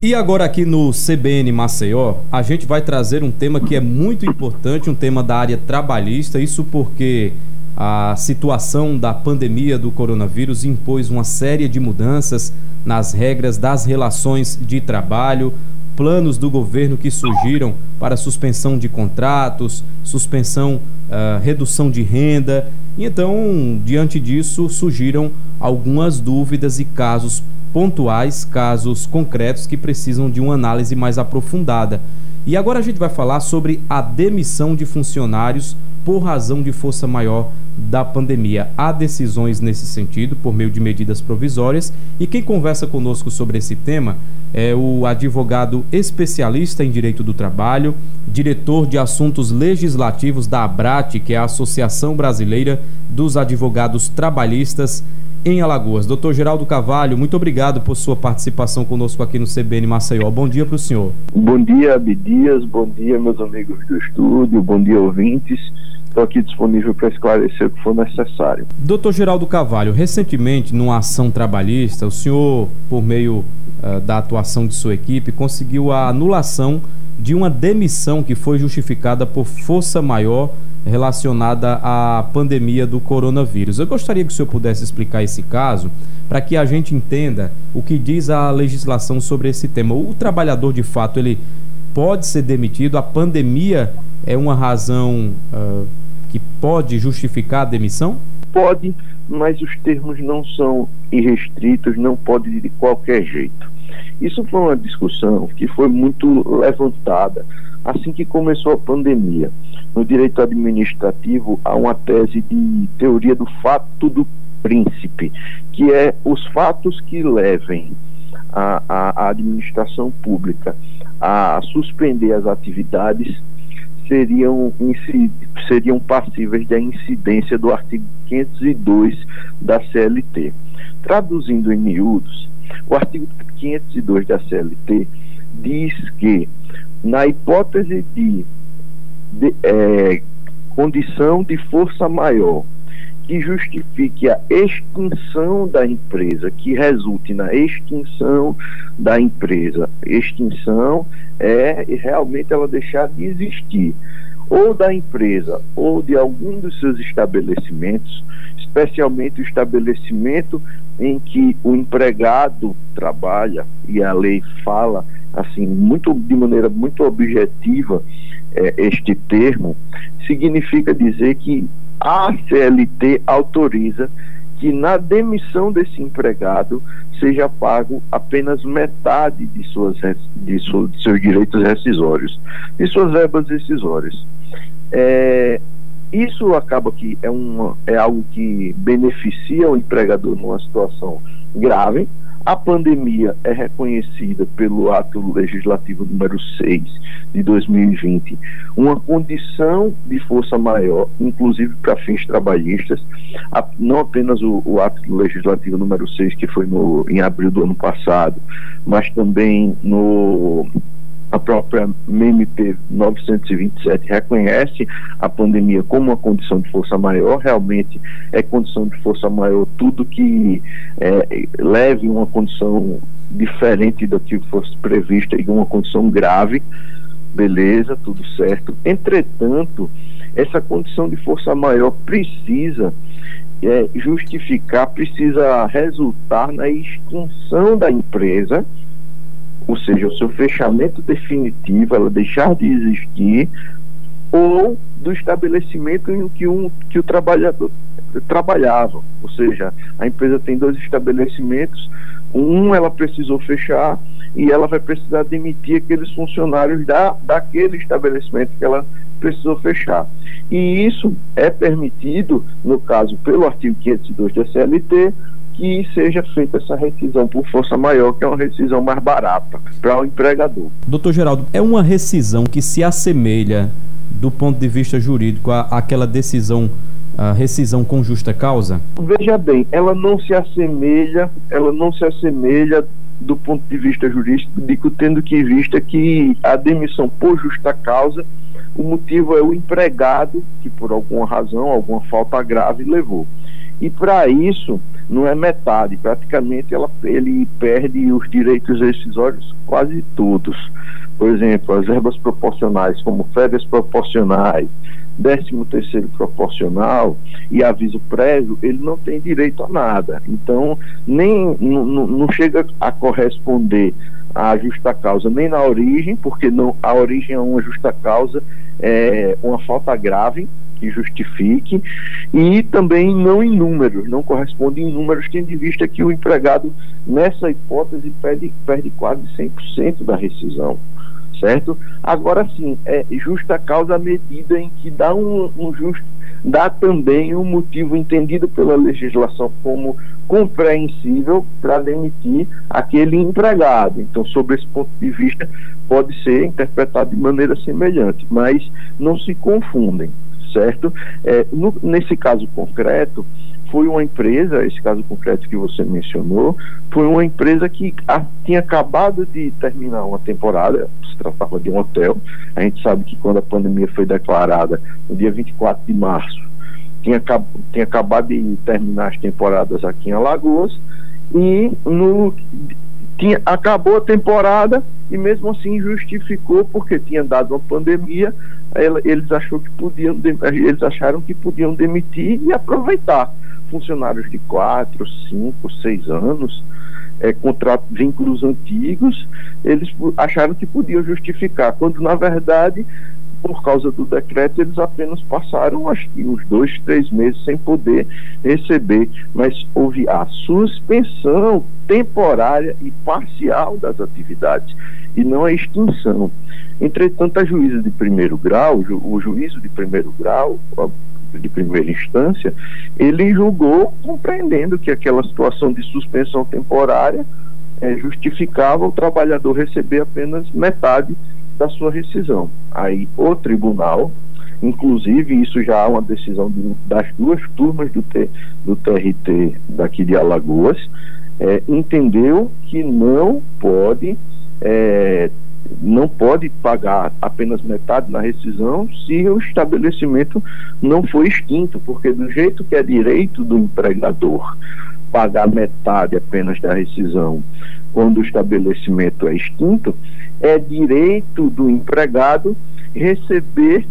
E agora aqui no CBN Maceió, a gente vai trazer um tema que é muito importante, um tema da área trabalhista, isso porque a situação da pandemia do coronavírus impôs uma série de mudanças nas regras das relações de trabalho, planos do governo que surgiram para suspensão de contratos, suspensão, uh, redução de renda. E então, diante disso, surgiram algumas dúvidas e casos pontuais, casos concretos que precisam de uma análise mais aprofundada. E agora a gente vai falar sobre a demissão de funcionários por razão de força maior da pandemia. Há decisões nesse sentido por meio de medidas provisórias e quem conversa conosco sobre esse tema é o advogado especialista em direito do trabalho, diretor de assuntos legislativos da ABRAT, que é a Associação Brasileira dos Advogados Trabalhistas, em Alagoas. Doutor Geraldo Cavalho, muito obrigado por sua participação conosco aqui no CBN Maceió. Bom dia para o senhor. Bom dia, Abdias. Bom dia, meus amigos do estúdio. Bom dia, ouvintes. Estou aqui disponível para esclarecer o que for necessário. Doutor Geraldo Cavalho, recentemente, numa ação trabalhista, o senhor, por meio uh, da atuação de sua equipe, conseguiu a anulação de uma demissão que foi justificada por força maior relacionada à pandemia do coronavírus. Eu gostaria que o senhor pudesse explicar esse caso para que a gente entenda o que diz a legislação sobre esse tema. O trabalhador, de fato, ele pode ser demitido? A pandemia é uma razão uh, que pode justificar a demissão? Pode, mas os termos não são irrestritos, não pode de qualquer jeito. Isso foi uma discussão que foi muito levantada assim que começou a pandemia. No direito administrativo, há uma tese de teoria do fato do príncipe, que é os fatos que levem a, a, a administração pública a suspender as atividades seriam, seriam passíveis da incidência do artigo 502 da CLT. Traduzindo em miúdos, o artigo 502 da CLT diz que, na hipótese de de, é, condição de força maior que justifique a extinção da empresa, que resulte na extinção da empresa. Extinção é realmente ela deixar de existir, ou da empresa, ou de algum dos seus estabelecimentos, especialmente o estabelecimento em que o empregado trabalha, e a lei fala assim, muito de maneira muito objetiva, é, este termo, significa dizer que a CLT autoriza que na demissão desse empregado seja pago apenas metade de, suas, de, su, de seus direitos rescisórios, de suas verbas rescisórias. É, isso acaba que é, uma, é algo que beneficia o empregador numa situação grave, a pandemia é reconhecida pelo ato legislativo número 6 de 2020, uma condição de força maior, inclusive para fins trabalhistas, não apenas o, o, ato legislativo número 6, que foi no, em abril do ano passado, mas também no a própria MMP 927 reconhece a pandemia como uma condição de força maior, realmente é condição de força maior tudo que é, leve uma condição diferente do que fosse prevista e uma condição grave, beleza, tudo certo. Entretanto, essa condição de força maior precisa é, justificar, precisa resultar na extinção da empresa ou seja, o seu fechamento definitivo, ela deixar de existir, ou do estabelecimento em que, um, que o trabalhador trabalhava. Ou seja, a empresa tem dois estabelecimentos, um ela precisou fechar e ela vai precisar demitir aqueles funcionários da, daquele estabelecimento que ela precisou fechar. E isso é permitido, no caso, pelo artigo 502 da CLT, que seja feita essa rescisão por força maior, que é uma rescisão mais barata para o empregador. Doutor Geraldo, é uma rescisão que se assemelha, do ponto de vista jurídico, à, àquela decisão a rescisão com justa causa? Veja bem, ela não se assemelha, ela não se assemelha do ponto de vista jurídico, tendo que vista que a demissão por justa causa, o motivo é o empregado que por alguma razão, alguma falta grave levou. E para isso, não é metade, praticamente ela, ele perde os direitos rescisórios quase todos. Por exemplo, as verbas proporcionais, como férias proporcionais, décimo terceiro proporcional e aviso prévio, ele não tem direito a nada. Então, nem não chega a corresponder à justa causa nem na origem, porque não, a origem é uma justa causa, é uma falta grave que justifique, e também não em números, não corresponde em números, tendo em vista que o empregado, nessa hipótese, perde, perde quase 100% da rescisão certo? Agora sim, é justa causa à medida em que dá um, um justo, dá também um motivo entendido pela legislação como compreensível para demitir aquele empregado. Então, sobre esse ponto de vista, pode ser interpretado de maneira semelhante, mas não se confundem, certo? É, no, nesse caso concreto, foi uma empresa, esse caso concreto que você mencionou, foi uma empresa que a, tinha acabado de terminar uma temporada, se tratava de um hotel. A gente sabe que quando a pandemia foi declarada, no dia 24 de março, tinha, tinha acabado de terminar as temporadas aqui em Alagoas e no, tinha, acabou a temporada e mesmo assim justificou porque tinha dado uma pandemia, eles, achou que podiam, eles acharam que podiam demitir e aproveitar funcionários de quatro, cinco, seis anos, é, contrato, vínculos antigos, eles acharam que podiam justificar, quando na verdade, por causa do decreto, eles apenas passaram acho que uns dois, três meses sem poder receber, mas houve a suspensão temporária e parcial das atividades e não a extinção. Entretanto, a juíza de primeiro grau, o juízo de primeiro grau, de primeira instância, ele julgou compreendendo que aquela situação de suspensão temporária é, justificava o trabalhador receber apenas metade da sua rescisão. Aí o tribunal, inclusive isso já é uma decisão de, das duas turmas do, T, do TRT daqui de Alagoas, é, entendeu que não pode é, não pode pagar apenas metade na rescisão se o estabelecimento não foi extinto, porque do jeito que é direito do empregador pagar metade apenas da rescisão quando o estabelecimento é extinto, é direito do empregado receber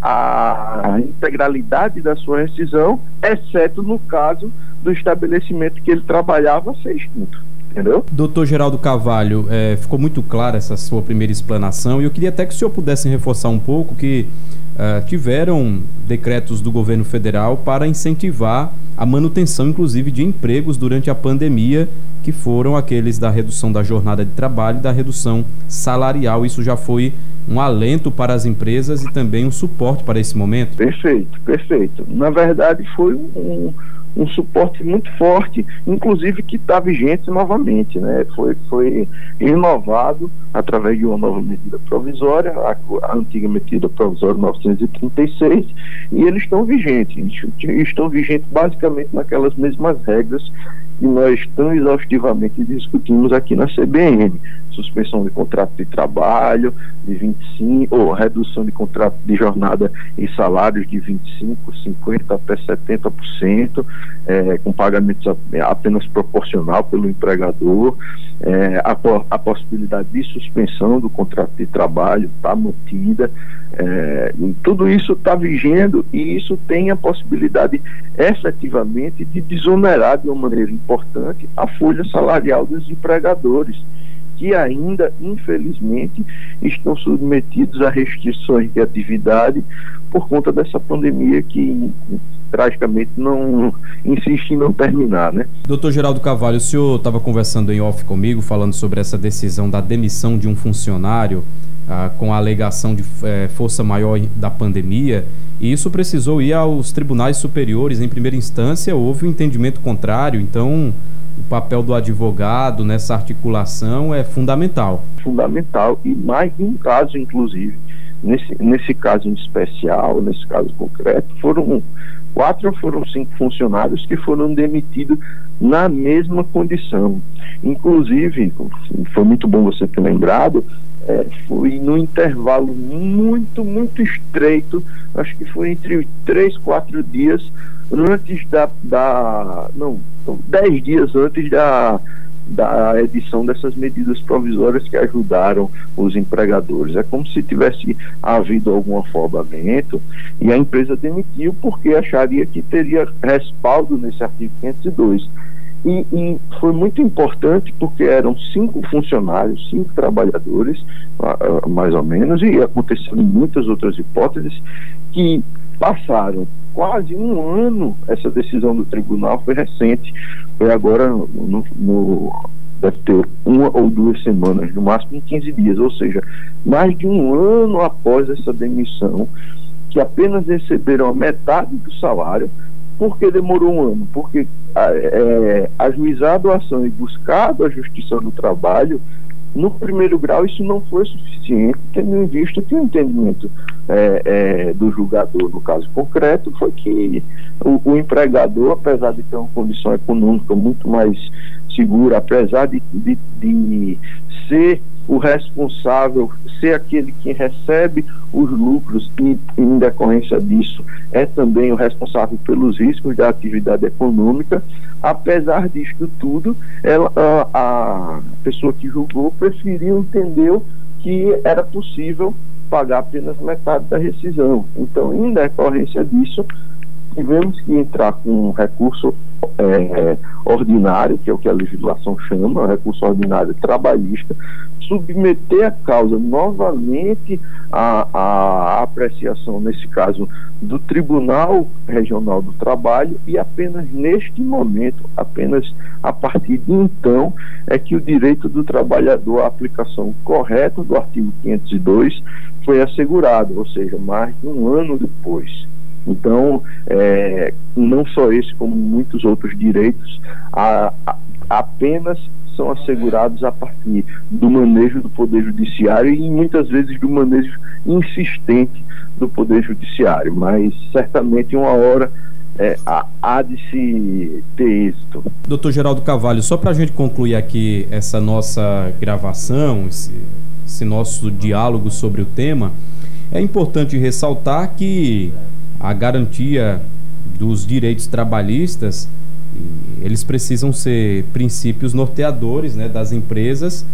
a integralidade da sua rescisão, exceto no caso do estabelecimento que ele trabalhava ser extinto entendeu? Doutor Geraldo Carvalho, é, ficou muito clara essa sua primeira explanação e eu queria até que o senhor pudesse reforçar um pouco que uh, tiveram decretos do governo federal para incentivar a manutenção, inclusive, de empregos durante a pandemia, que foram aqueles da redução da jornada de trabalho e da redução salarial. Isso já foi um alento para as empresas e também um suporte para esse momento? Perfeito, perfeito. Na verdade, foi um um suporte muito forte, inclusive que está vigente novamente, né? Foi, foi renovado através de uma nova medida provisória, a, a antiga medida provisória 936, e eles estão vigentes, estão vigentes basicamente naquelas mesmas regras que nós tão exaustivamente discutimos aqui na CBN. Suspensão de contrato de trabalho de 25, ou redução de contrato de jornada e salários de 25, 50 até 70%, é, com pagamentos apenas proporcional pelo empregador, é, a, a possibilidade de suspensão do contrato de trabalho está mantida, é, tudo isso está vigendo e isso tem a possibilidade efetivamente de desonerar de uma maneira importante a folha salarial dos empregadores, que ainda, infelizmente, estão submetidos a restrições de atividade por conta dessa pandemia que tragicamente não insiste em não terminar, né? Doutor Geraldo Cavalho, o senhor estava conversando em off comigo, falando sobre essa decisão da demissão de um funcionário ah, com a alegação de eh, força maior da pandemia, e isso precisou ir aos tribunais superiores. Em primeira instância, houve um entendimento contrário, então o papel do advogado nessa articulação é fundamental. Fundamental, e mais de um caso, inclusive. Nesse, nesse caso em especial, nesse caso concreto, foram quatro ou foram cinco funcionários que foram demitidos na mesma condição. Inclusive, foi muito bom você ter lembrado, é, foi no intervalo muito, muito estreito, acho que foi entre três, quatro dias antes da, da não, dez dias antes da, da edição dessas medidas provisórias que ajudaram os empregadores. É como se tivesse havido algum afobamento e a empresa demitiu porque acharia que teria respaldo nesse artigo 502. E, e, foi muito importante porque eram cinco funcionários, cinco trabalhadores, mais ou menos, e aconteceram muitas outras hipóteses, que passaram quase um ano, essa decisão do tribunal foi recente, foi agora no, no deve ter uma ou duas semanas, no máximo 15 dias, ou seja, mais de um ano após essa demissão, que apenas receberam a metade do salário, porque demorou um ano? Porque é, ajuizado a ação e buscado a justiça do trabalho, no primeiro grau isso não foi suficiente, tendo em vista que o entendimento é, é, do julgador, no caso concreto, foi que o, o, empregador, apesar de ter uma condição econômica muito mais segura, apesar de, de, de ser o responsável ser aquele que recebe os lucros e, em decorrência disso, é também o responsável pelos riscos da atividade econômica. Apesar disso tudo, ela, a, a pessoa que julgou preferiu, entendeu que era possível pagar apenas metade da rescisão. Então, em decorrência disso, tivemos que entrar com um recurso é, ordinário, que é o que a legislação chama, recurso ordinário trabalhista, submeter a causa novamente à, à apreciação, nesse caso, do Tribunal Regional do Trabalho, e apenas neste momento, apenas a partir de então, é que o direito do trabalhador à aplicação correta do artigo 502 foi assegurado, ou seja, mais de um ano depois. Então, é, não só esse, como muitos outros direitos, a, a, apenas são assegurados a partir do manejo do Poder Judiciário e muitas vezes do manejo insistente do Poder Judiciário, mas certamente uma hora é, há de se ter êxito. Doutor Geraldo Cavalho, só para a gente concluir aqui essa nossa gravação, esse, esse nosso diálogo sobre o tema, é importante ressaltar que a garantia dos direitos trabalhistas, eles precisam ser princípios norteadores né, das empresas,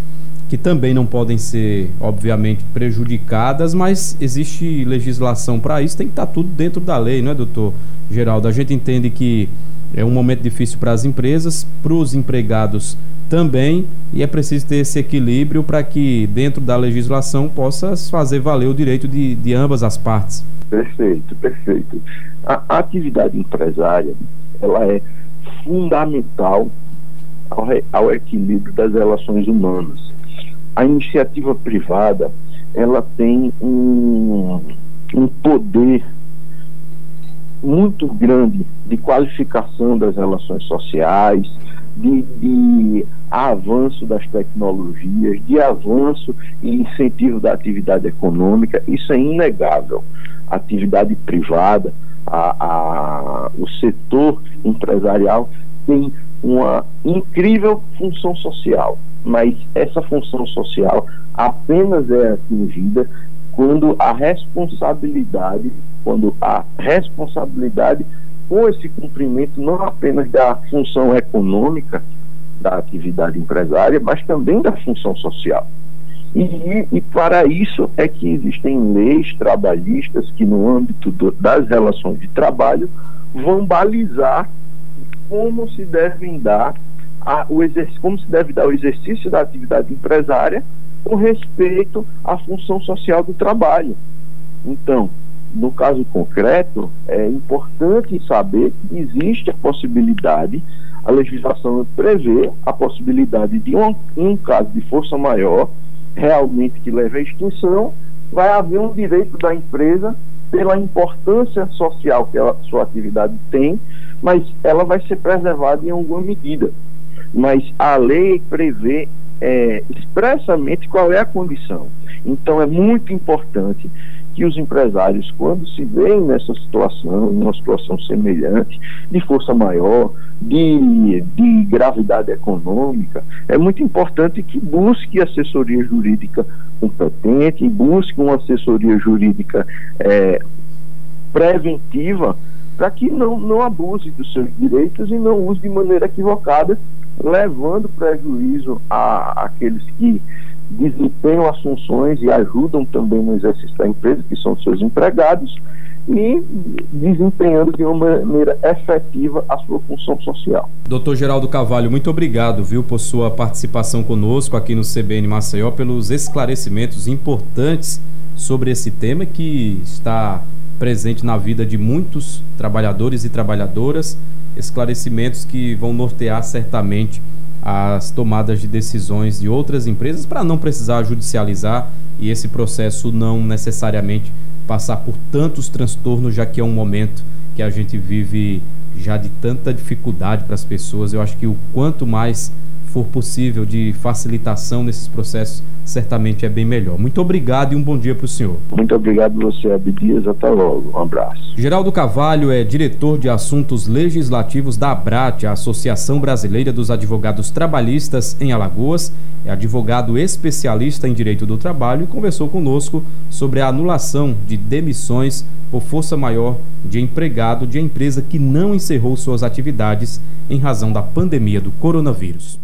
que também não podem ser, obviamente, prejudicadas, mas existe legislação para isso, tem que estar tá tudo dentro da lei, não é, doutor Geraldo? A gente entende que é um momento difícil para as empresas, para os empregados também, e é preciso ter esse equilíbrio para que, dentro da legislação, possa fazer valer o direito de, de ambas as partes. Perfeito, perfeito. A, atividade empresária, ela é fundamental ao, ao equilíbrio das relações humanas. A iniciativa privada, ela tem um, um poder muito grande de qualificação das relações sociais, de, de, avanço das tecnologias, de avanço e incentivo da atividade econômica, isso é inegável. Atividade privada, a, a, o setor empresarial tem uma incrível função social, mas essa função social apenas é atingida quando a responsabilidade, quando a responsabilidade com esse cumprimento não apenas da função econômica da atividade empresária, mas também da função social. E, e, para isso é que existem leis trabalhistas que, no âmbito do, das relações de trabalho, vão balizar como se devem dar a, o como se deve dar o exercício da atividade empresária com respeito à função social do trabalho. Então, no caso concreto, é importante saber que existe a possibilidade, a legislação prevê a possibilidade de um, um caso de força maior realmente que leve à extinção, vai haver um direito da empresa pela importância social que a sua atividade tem, mas ela vai ser preservada em alguma medida. Mas a lei prevê é, expressamente qual é a condição. Então é muito importante que os empresários, quando se veem nessa situação, numa situação semelhante, de força maior, de, de gravidade econômica, é muito importante que busque assessoria jurídica competente, busque uma assessoria jurídica é, preventiva para que não, não abuse dos seus direitos e não use de maneira equivocada, levando prejuízo a, aqueles que desempenham as funções e ajudam também no exercício da empresa, que são seus empregados, e desempenhando de uma maneira efetiva a sua função social. Doutor Geraldo Cavalho, muito obrigado, viu, por sua participação conosco aqui no CBN Maceió, pelos esclarecimentos importantes sobre esse tema que está presente na vida de muitos trabalhadores e trabalhadoras, esclarecimentos que vão nortear certamente as tomadas de decisões de outras empresas para não precisar judicializar e esse processo não necessariamente passar por tantos transtornos, já que é um momento que a gente vive já de tanta dificuldade para as pessoas. Eu acho que o quanto mais for possível de facilitação nesses processos, certamente é bem melhor. Muito obrigado e um bom dia para o senhor. Muito obrigado você, Abdias. Até logo. Um abraço. Geraldo Cavalho é diretor de assuntos legislativos da ABRAT, a Associação Brasileira dos Advogados Trabalhistas em Alagoas. É advogado especialista em direito do trabalho e conversou conosco sobre a anulação de demissões por força maior de empregado de empresa que não encerrou suas atividades em razão da pandemia do coronavírus.